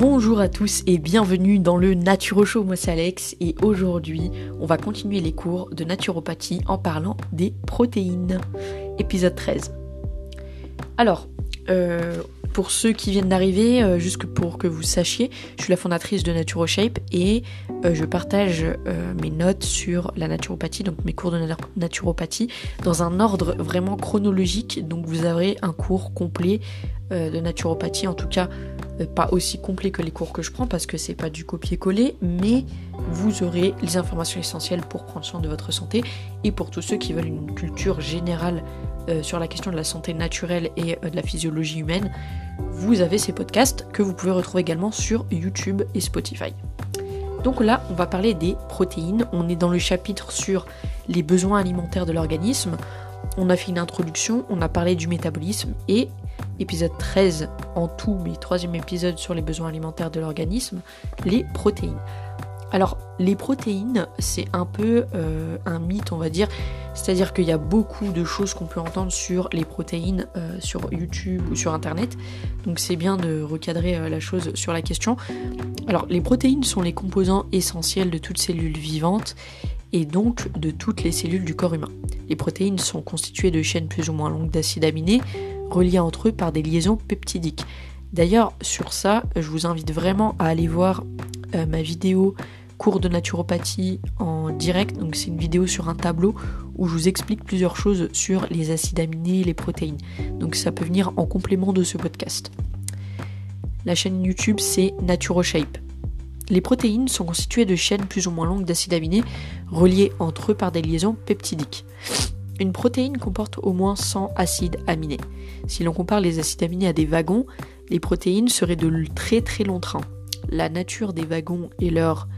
Bonjour à tous et bienvenue dans le Naturo Show, moi c'est Alex et aujourd'hui on va continuer les cours de naturopathie en parlant des protéines. Épisode 13. Alors, euh, pour ceux qui viennent d'arriver, euh, juste pour que vous sachiez, je suis la fondatrice de NaturoShape et euh, je partage mes notes sur la naturopathie, donc mes cours de naturopathie, dans un ordre vraiment chronologique. Donc vous aurez un cours complet de naturopathie, en tout cas pas aussi complet que les cours que je prends parce que c'est pas du copier-coller, mais vous aurez les informations essentielles pour prendre soin de votre santé et pour tous ceux qui veulent une culture générale euh, sur la question de la santé naturelle et euh, de la physiologie humaine, vous avez ces podcasts que vous pouvez retrouver également sur YouTube et Spotify. Donc là, on va parler des protéines. On est dans le chapitre sur les besoins alimentaires de l'organisme. On a fait une introduction, on a parlé du métabolisme et épisode 13 en tout, mais troisième épisode sur les besoins alimentaires de l'organisme, les protéines. Alors, les protéines, c'est un peu euh, un mythe, on va dire. C'est-à-dire qu'il y a beaucoup de choses qu'on peut entendre sur les protéines euh, sur YouTube ou sur Internet. Donc, c'est bien de recadrer euh, la chose sur la question. Alors, les protéines sont les composants essentiels de toute cellule vivante et donc de toutes les cellules du corps humain. Les protéines sont constituées de chaînes plus ou moins longues d'acides aminés reliés entre eux par des liaisons peptidiques. D'ailleurs, sur ça, je vous invite vraiment à aller voir euh, ma vidéo cours de naturopathie en direct. Donc, c'est une vidéo sur un tableau où je vous explique plusieurs choses sur les acides aminés et les protéines. Donc, ça peut venir en complément de ce podcast. La chaîne YouTube, c'est NaturoShape. Les protéines sont constituées de chaînes plus ou moins longues d'acides aminés reliés entre eux par des liaisons peptidiques. Une protéine comporte au moins 100 acides aminés. Si l'on compare les acides aminés à des wagons, les protéines seraient de très très longs trains. La nature des wagons et leur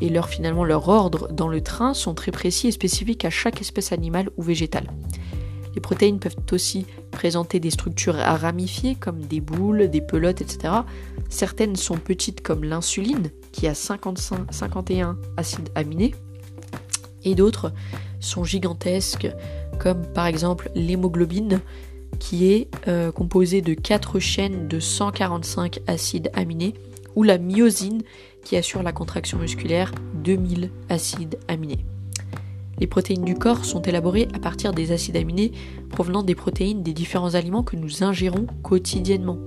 et leur finalement leur ordre dans le train sont très précis et spécifiques à chaque espèce animale ou végétale. Les protéines peuvent aussi présenter des structures ramifiées comme des boules, des pelotes, etc. Certaines sont petites comme l'insuline qui a 55, 51 acides aminés et d'autres sont gigantesques comme par exemple l'hémoglobine qui est euh, composée de 4 chaînes de 145 acides aminés, ou la myosine qui assure la contraction musculaire, 2000 acides aminés. Les protéines du corps sont élaborées à partir des acides aminés provenant des protéines des différents aliments que nous ingérons quotidiennement.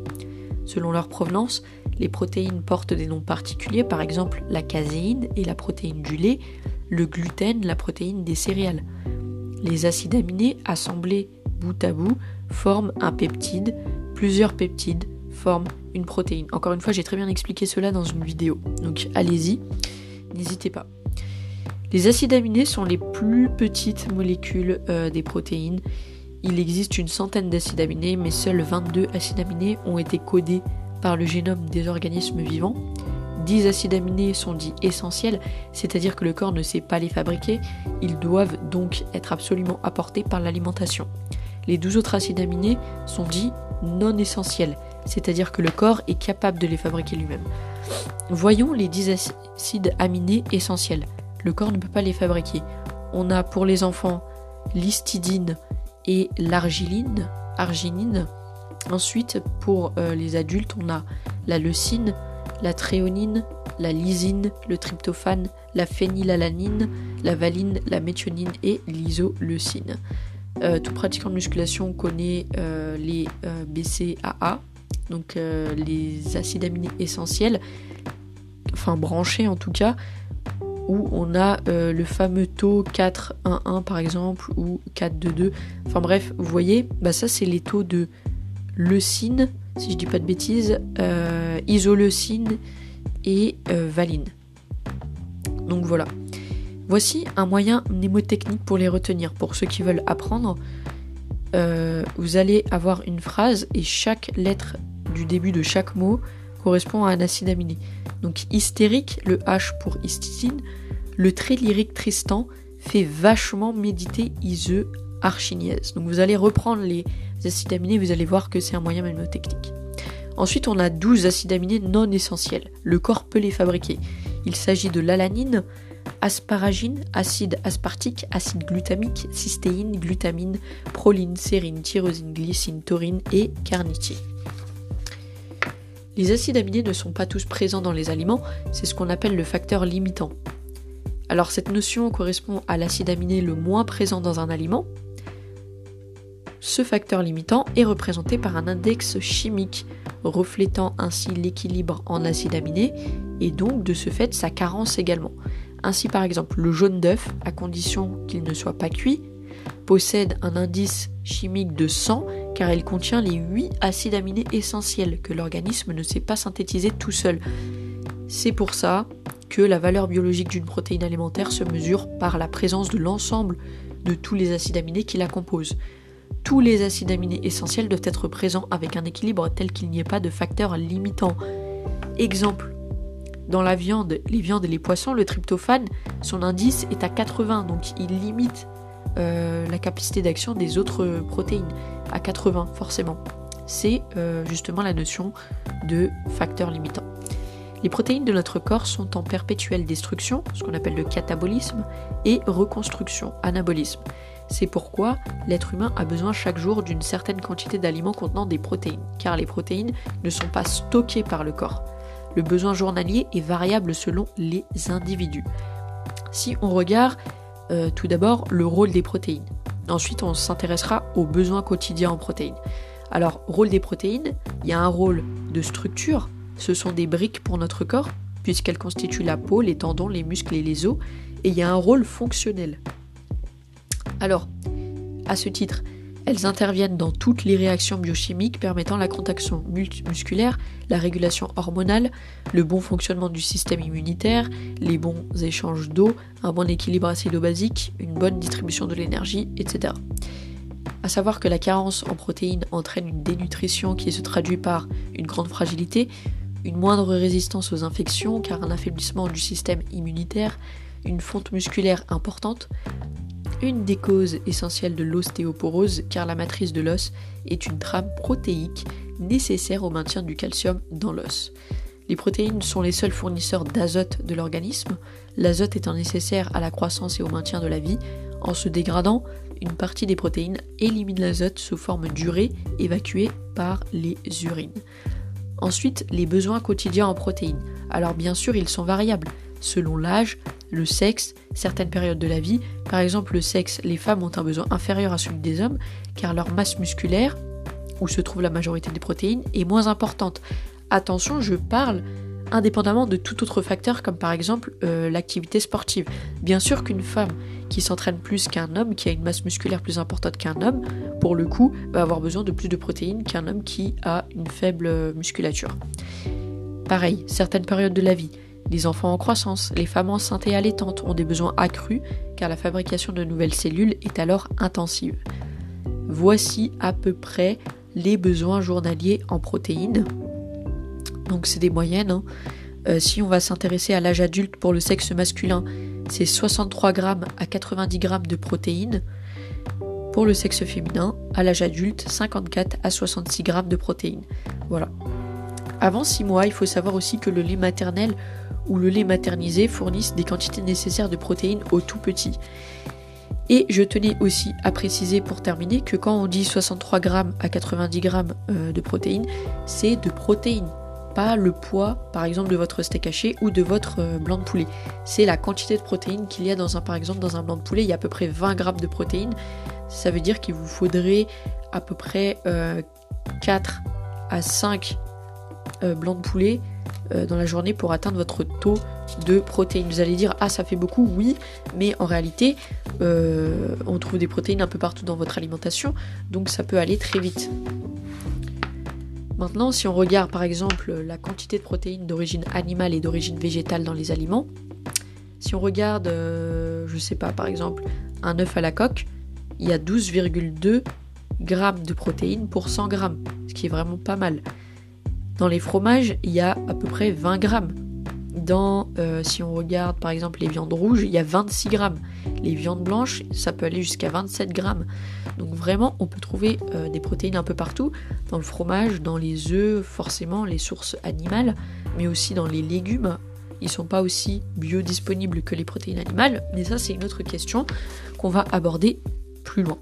Selon leur provenance, les protéines portent des noms particuliers, par exemple la caséine et la protéine du lait, le gluten, la protéine des céréales. Les acides aminés assemblés bout à bout forment un peptide, plusieurs peptides forment une protéine. Encore une fois, j'ai très bien expliqué cela dans une vidéo, donc allez-y, n'hésitez pas. Les acides aminés sont les plus petites molécules euh, des protéines. Il existe une centaine d'acides aminés, mais seuls 22 acides aminés ont été codés par le génome des organismes vivants. 10 acides aminés sont dits essentiels, c'est-à-dire que le corps ne sait pas les fabriquer, ils doivent donc être absolument apportés par l'alimentation. Les 12 autres acides aminés sont dits non essentiels, c'est-à-dire que le corps est capable de les fabriquer lui-même. Voyons les 10 acides aminés essentiels. Le corps ne peut pas les fabriquer. On a pour les enfants l'histidine et l'argiline. Ensuite, pour euh, les adultes, on a la leucine, la tréonine, la lysine, le tryptophane, la phénylalanine, la valine, la méthionine et l'isoleucine. Euh, tout pratiquant de musculation connaît euh, les euh, BCAA, donc les acides aminés essentiels, enfin branchés en tout cas, où on a le fameux taux 4,11 par exemple ou 4,22. Enfin bref, vous voyez, bah ça c'est les taux de leucine, si je dis pas de bêtises, euh, isoleucine et euh, valine. Donc voilà. Voici un moyen mnémotechnique pour les retenir. Pour ceux qui veulent apprendre, euh, vous allez avoir une phrase et chaque lettre du début de chaque mot correspond à un acide aminé. Donc hystérique, le H pour histidine, le très lyrique Tristan fait vachement méditer Ise archinièse. Donc vous allez reprendre les acides aminés, vous allez voir que c'est un moyen mnémotechnique. Ensuite, on a 12 acides aminés non essentiels. Le corps peut les fabriquer. Il s'agit de l'alanine, asparagine, acide aspartique, acide glutamique, cystéine, glutamine, proline, sérine, tyrosine, glycine, taurine et carnitine. Les acides aminés ne sont pas tous présents dans les aliments, c'est ce qu'on appelle le facteur limitant. Alors cette notion correspond à l'acide aminé le moins présent dans un aliment. Ce facteur limitant est représenté par un index chimique, reflétant ainsi l'équilibre en acides aminés et donc de ce fait sa carence également. Ainsi par exemple le jaune d'œuf, à condition qu'il ne soit pas cuit, possède un indice chimique de 100 car il contient les 8 acides aminés essentiels que l'organisme ne sait pas synthétiser tout seul. C'est pour ça que la valeur biologique d'une protéine alimentaire se mesure par la présence de l'ensemble de tous les acides aminés qui la composent. Tous les acides aminés essentiels doivent être présents avec un équilibre tel qu'il n'y ait pas de facteur limitant. Exemple, dans la viande, les viandes et les poissons, le tryptophane, son indice est à 80, donc il limite euh, la capacité d'action des autres protéines à 80 forcément. C'est euh, justement la notion de facteur limitant. Les protéines de notre corps sont en perpétuelle destruction, ce qu'on appelle le catabolisme, et reconstruction, anabolisme. C'est pourquoi l'être humain a besoin chaque jour d'une certaine quantité d'aliments contenant des protéines, car les protéines ne sont pas stockées par le corps. Le besoin journalier est variable selon les individus. Si on regarde euh, tout d'abord le rôle des protéines, ensuite on s'intéressera aux besoins quotidiens en protéines. Alors, rôle des protéines, il y a un rôle de structure, ce sont des briques pour notre corps, puisqu'elles constituent la peau, les tendons, les muscles et les os, et il y a un rôle fonctionnel. Alors, à ce titre, elles interviennent dans toutes les réactions biochimiques permettant la contraction musculaire, la régulation hormonale, le bon fonctionnement du système immunitaire, les bons échanges d'eau, un bon équilibre acido-basique, une bonne distribution de l'énergie, etc. À savoir que la carence en protéines entraîne une dénutrition qui se traduit par une grande fragilité, une moindre résistance aux infections car un affaiblissement du système immunitaire, une fonte musculaire importante, une des causes essentielles de l'ostéoporose car la matrice de l'os est une trame protéique nécessaire au maintien du calcium dans l'os. Les protéines sont les seuls fournisseurs d'azote de l'organisme, l'azote étant nécessaire à la croissance et au maintien de la vie. En se dégradant, une partie des protéines élimine l'azote sous forme d'urée évacuée par les urines. Ensuite, les besoins quotidiens en protéines. Alors bien sûr, ils sont variables selon l'âge, le sexe, certaines périodes de la vie. Par exemple, le sexe, les femmes ont un besoin inférieur à celui des hommes car leur masse musculaire, où se trouve la majorité des protéines, est moins importante. Attention, je parle indépendamment de tout autre facteur comme par exemple euh, l'activité sportive. Bien sûr qu'une femme qui s'entraîne plus qu'un homme, qui a une masse musculaire plus importante qu'un homme, pour le coup, va avoir besoin de plus de protéines qu'un homme qui a une faible musculature. Pareil, certaines périodes de la vie. Les enfants en croissance, les femmes enceintes et allaitantes ont des besoins accrus car la fabrication de nouvelles cellules est alors intensive. Voici à peu près les besoins journaliers en protéines. Donc c'est des moyennes. Hein. Euh, si on va s'intéresser à l'âge adulte pour le sexe masculin, c'est 63 grammes à 90 grammes de protéines. Pour le sexe féminin, à l'âge adulte, 54 à 66 grammes de protéines. Voilà. Avant 6 mois, il faut savoir aussi que le lait maternel ou le lait maternisé fournissent des quantités nécessaires de protéines aux tout petits. Et je tenais aussi à préciser pour terminer que quand on dit 63 grammes à 90 grammes euh, de protéines, c'est de protéines le poids, par exemple, de votre steak haché ou de votre euh, blanc de poulet. C'est la quantité de protéines qu'il y a dans un, par exemple, dans un blanc de poulet. Il y a à peu près 20 grammes de protéines. Ça veut dire qu'il vous faudrait à peu près 4 euh, à 5 euh, blancs de poulet dans la journée pour atteindre votre taux de protéines. Vous allez dire ah ça fait beaucoup, oui, mais en réalité on trouve des protéines un peu partout dans votre alimentation, donc ça peut aller très vite. Maintenant, si on regarde par exemple la quantité de protéines d'origine animale et d'origine végétale dans les aliments, si on regarde, euh, je sais pas, par exemple, un œuf à la coque, il y a 12,2 grammes de protéines pour 100 grammes, ce qui est vraiment pas mal. Dans les fromages, il y a à peu près 20 grammes. Dans, euh, si on regarde par exemple les viandes rouges, il y a 26 grammes. Les viandes blanches, ça peut aller jusqu'à 27 grammes. Donc vraiment, on peut trouver euh, des protéines un peu partout, dans le fromage, dans les œufs, forcément les sources animales, mais aussi dans les légumes. Ils sont pas aussi biodisponibles que les protéines animales, mais ça c'est une autre question qu'on va aborder plus loin.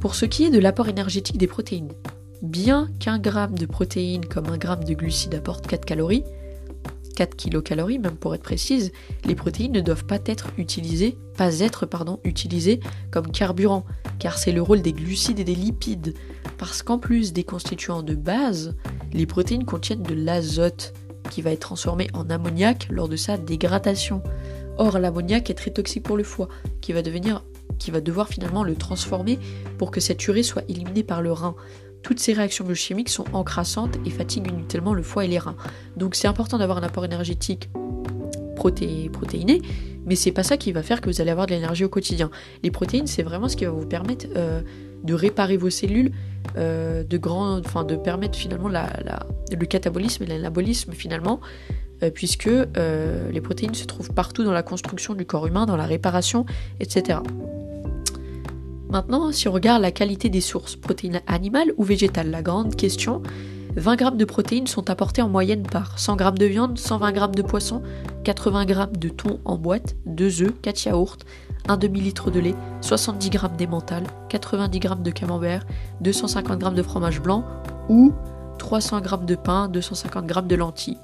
Pour ce qui est de l'apport énergétique des protéines, Bien qu'un gramme de protéines comme un gramme de glucides apporte 4 calories, 4 kilocalories même pour être précise, les protéines ne doivent pas être utilisées, pas être pardon, utilisées comme carburant, car c'est le rôle des glucides et des lipides. Parce qu'en plus des constituants de base, les protéines contiennent de l'azote qui va être transformé en ammoniac lors de sa dégradation. Or, l'ammoniac est très toxique pour le foie, qui va devenir qui va devoir finalement le transformer pour que cette urée soit éliminée par le rein. Toutes ces réactions biochimiques sont encrassantes et fatiguent inutilement le foie et les reins. Donc c'est important d'avoir un apport énergétique protéiné, mais c'est pas ça qui va faire que vous allez avoir de l'énergie au quotidien. Les protéines, c'est vraiment ce qui va vous permettre euh, de réparer vos cellules, euh, de de permettre finalement le catabolisme et l'anabolisme finalement, euh, puisque les protéines se trouvent partout dans la construction du corps humain, dans la réparation, etc. Maintenant, si on regarde la qualité des sources, protéines animales ou végétales, la grande question, 20 g de protéines sont apportés en moyenne par 100 g de viande, 120 g de poisson, 80 g de thon en boîte, 2 œufs, 4 yaourts, 1 demi-litre de lait, 70 g d'emmental, 90 g de camembert, 250 g de fromage blanc ou 300 g de pain, 250 g de lentilles.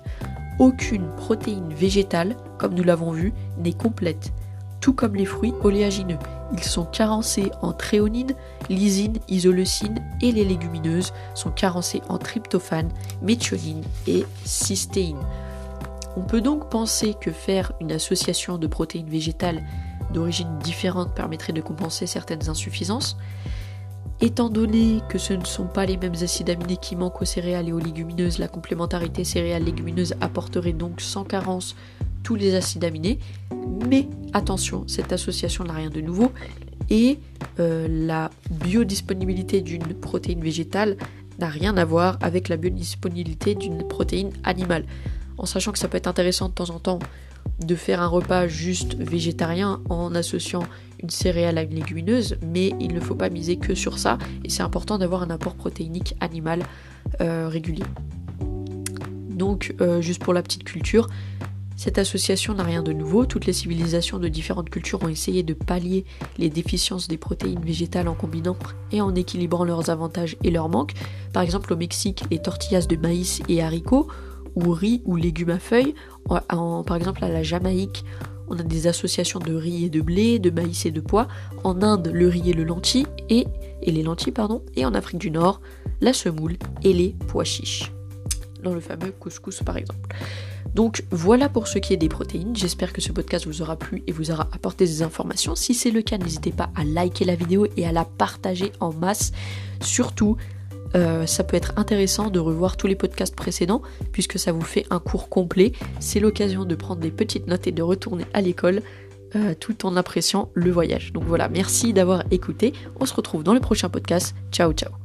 Aucune protéine végétale, comme nous l'avons vu, n'est complète tout comme les fruits oléagineux. Ils sont carencés en tréonine, lysine, isoleucine et les légumineuses sont carencées en tryptophane, méthionine et cystéine. On peut donc penser que faire une association de protéines végétales d'origine différente permettrait de compenser certaines insuffisances. Étant donné que ce ne sont pas les mêmes acides aminés qui manquent aux céréales et aux légumineuses, la complémentarité céréales-légumineuses apporterait donc sans carence tous les acides aminés. Mais attention, cette association n'a rien de nouveau et euh, la biodisponibilité d'une protéine végétale n'a rien à voir avec la biodisponibilité d'une protéine animale. En sachant que ça peut être intéressant de temps en temps de faire un repas juste végétarien en associant une céréale à une légumineuse, mais il ne faut pas miser que sur ça et c'est important d'avoir un apport protéinique animal euh, régulier. Donc, euh, juste pour la petite culture, cette association n'a rien de nouveau, toutes les civilisations de différentes cultures ont essayé de pallier les déficiences des protéines végétales en combinant et en équilibrant leurs avantages et leurs manques. Par exemple au Mexique, les tortillas de maïs et haricots, ou riz ou légumes à feuilles. par exemple à la Jamaïque, on a des associations de riz et de blé, de maïs et de pois. En Inde, le riz et le lentilles, et, et les lentilles, pardon. Et en Afrique du Nord, la semoule et les pois chiches. Dans le fameux couscous par exemple. Donc voilà pour ce qui est des protéines. J'espère que ce podcast vous aura plu et vous aura apporté des informations. Si c'est le cas, n'hésitez pas à liker la vidéo et à la partager en masse. Surtout, euh, ça peut être intéressant de revoir tous les podcasts précédents puisque ça vous fait un cours complet. C'est l'occasion de prendre des petites notes et de retourner à l'école euh, tout en appréciant le voyage. Donc voilà, merci d'avoir écouté. On se retrouve dans le prochain podcast. Ciao ciao